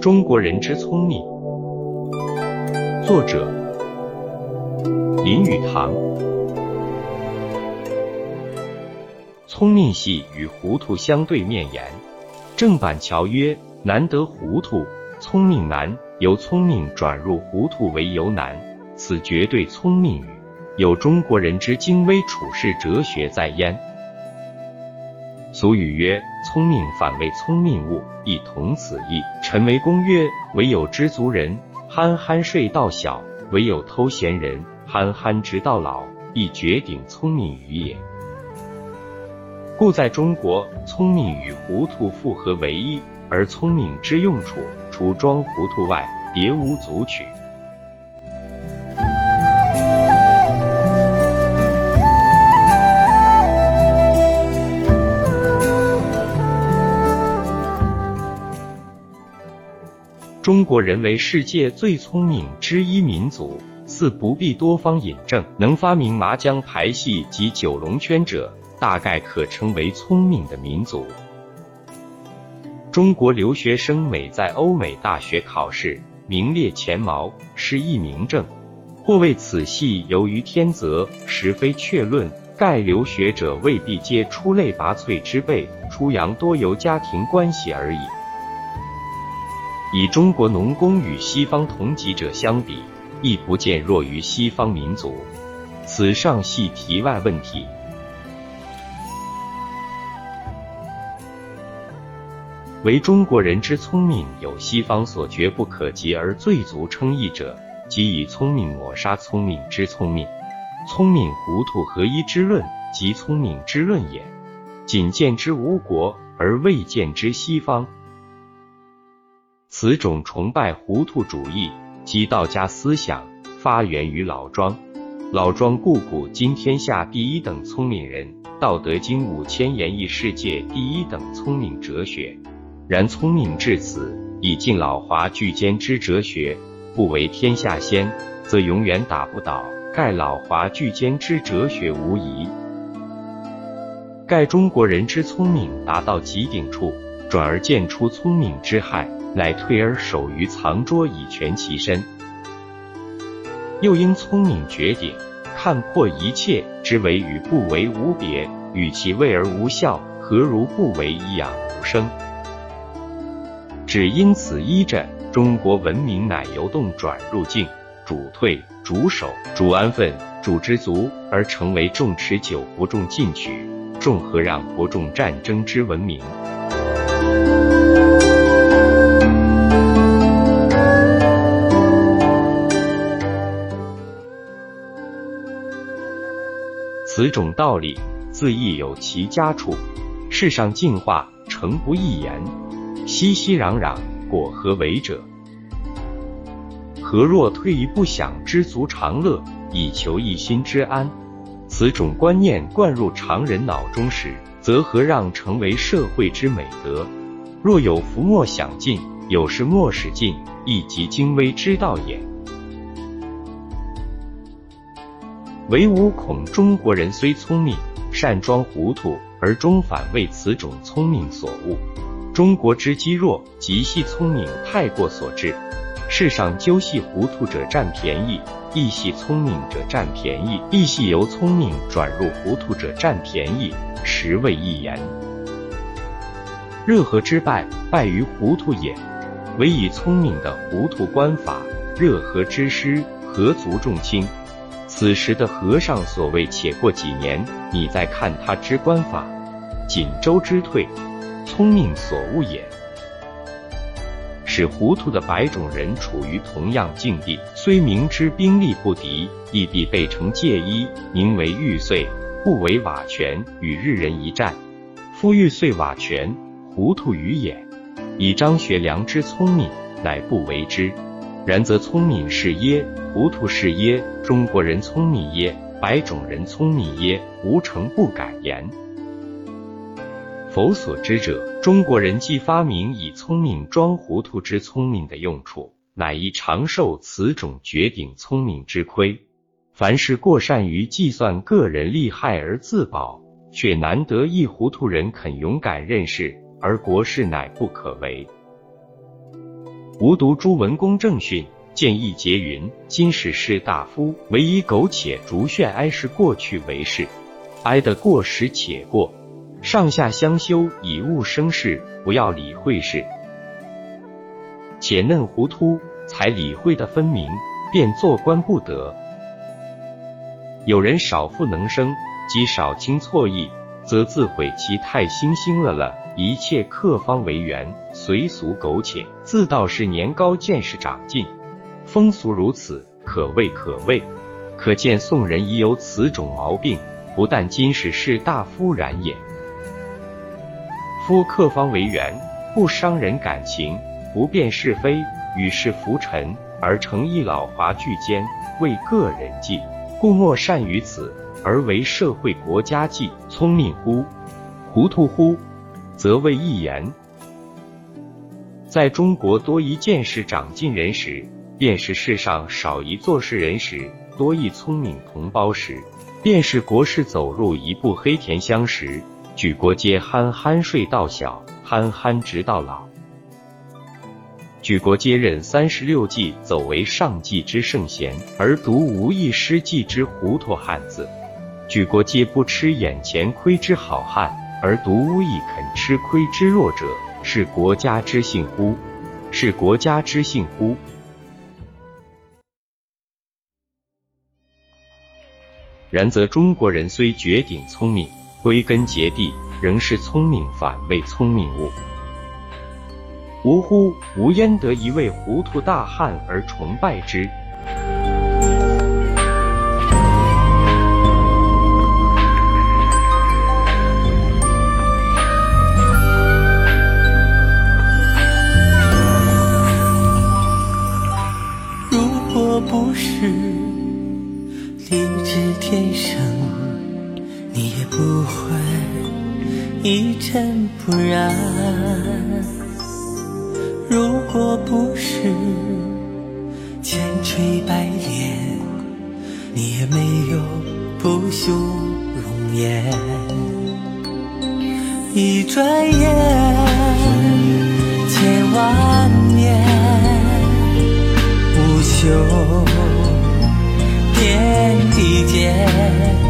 中国人之聪明，作者林语堂。聪明系与糊涂相对面言，正板桥曰：难得糊涂，聪明难。由聪明转入糊涂为由难，此绝对聪明语，有中国人之精微处世哲学在焉。俗语曰：“聪明反为聪明误”，亦同此意。陈维公曰：“唯有知足人，憨憨睡到小；唯有偷闲人，憨憨直到老。”亦绝顶聪明于也。故在中国，聪明与糊涂复合为一，而聪明之用处，除装糊涂外，别无足取。中国人为世界最聪明之一民族，似不必多方引证。能发明麻将牌戏及九龙圈者。大概可称为聪明的民族。中国留学生每在欧美大学考试名列前茅，是一明证。或谓此系由于天择，实非确论。盖留学者未必皆出类拔萃之辈，出洋多由家庭关系而已。以中国农工与西方同级者相比，亦不见弱于西方民族。此上系题外问题。为中国人之聪明，有西方所绝不可及而最足称意者，即以聪明抹杀聪明之聪明，聪明糊涂合一之论，即聪明之论也。仅见之吴国，而未见之西方。此种崇拜糊涂主义，及道家思想，发源于老庄。老庄故古今天下第一等聪明人，《道德经》五千言义世界第一等聪明哲学。然聪明至此，以尽老华巨坚之哲学，不为天下先，则永远打不倒盖老华巨坚之哲学无疑。盖中国人之聪明达到极顶处，转而见出聪明之害，乃退而守于藏拙以全其身。又因聪明绝顶，看破一切之为与不为无别，与其为而无效，何如不为以养无生？只因此依着中国文明乃由动转入静，主退、主守、主安分、主知足，而成为重持久不重进取、重和让不重战争之文明。此种道理自亦有其家处。世上进化，诚不易言。熙熙攘攘，果何为者？何若退一步想知足常乐，以求一心之安？此种观念灌入常人脑中时，则何让成为社会之美德？若有福莫享尽，有事莫使尽，亦即精微之道也。唯吾恐中国人虽聪明，善装糊涂，而终反为此种聪明所误。中国之积弱，极系聪明太过所致。世上究系糊涂者占便宜，亦系聪明者占便宜，亦系由聪明转入糊涂者占便宜，实谓一言。热河之败，败于糊涂也。唯以聪明的糊涂观法，热河之失，何足重轻？此时的和尚所谓“且过几年，你再看他之观法”，锦州之退。聪明所误也，使糊涂的百种人处于同样境地，虽明知兵力不敌，亦必备成戒衣，宁为玉碎，不为瓦全，与日人一战。夫玉碎瓦全，糊涂于也。以张学良之聪明，乃不为之。然则聪明是耶？糊涂是耶？中国人聪明耶？百种人聪明耶？无诚不敢言。否所知者，中国人既发明以聪明装糊涂之聪明的用处，乃亦常受此种绝顶聪明之亏。凡是过善于计算个人利害而自保，却难得一糊涂人肯勇敢认识，而国事乃不可为。吾读朱文公正训，见义节云：今使士大夫，唯以苟且逐炫哀事过去为事，哀得过时且过，上下相修，以物生事，不要理会事。且嫩糊涂，才理会的分明，便做官不得。有人少负能生，即少轻错意，则自毁其太惺惺了了。一切客方为源，随俗苟且，自道是年高见识长进，风俗如此，可畏可畏。可见宋人已有此种毛病，不但今世士大夫然也。夫客方为源，不伤人感情，不辨是非，与世浮沉，而成一老华巨坚，为个人计，故莫善于此，而为社会国家计。聪明乎？糊涂乎？则谓一言，在中国多一见识长进人时，便是世上少一做事人时；多一聪明同胞时，便是国事走入一步黑田乡时。举国皆憨憨睡到小，憨憨直到老；举国皆认三十六计走为上计之圣贤，而独无一失计之糊涂汉子；举国皆不吃眼前亏之好汉。而独无一肯吃亏之弱者，是国家之幸乎？是国家之幸乎？然则中国人虽绝顶聪明，归根结底仍是聪明反为聪明误。呜呼！吾焉得一位糊涂大汉而崇拜之？理智天生，你也不会一尘不染。如果不是千锤百炼，你也没有不朽容颜。一转眼，千万年。修天地间。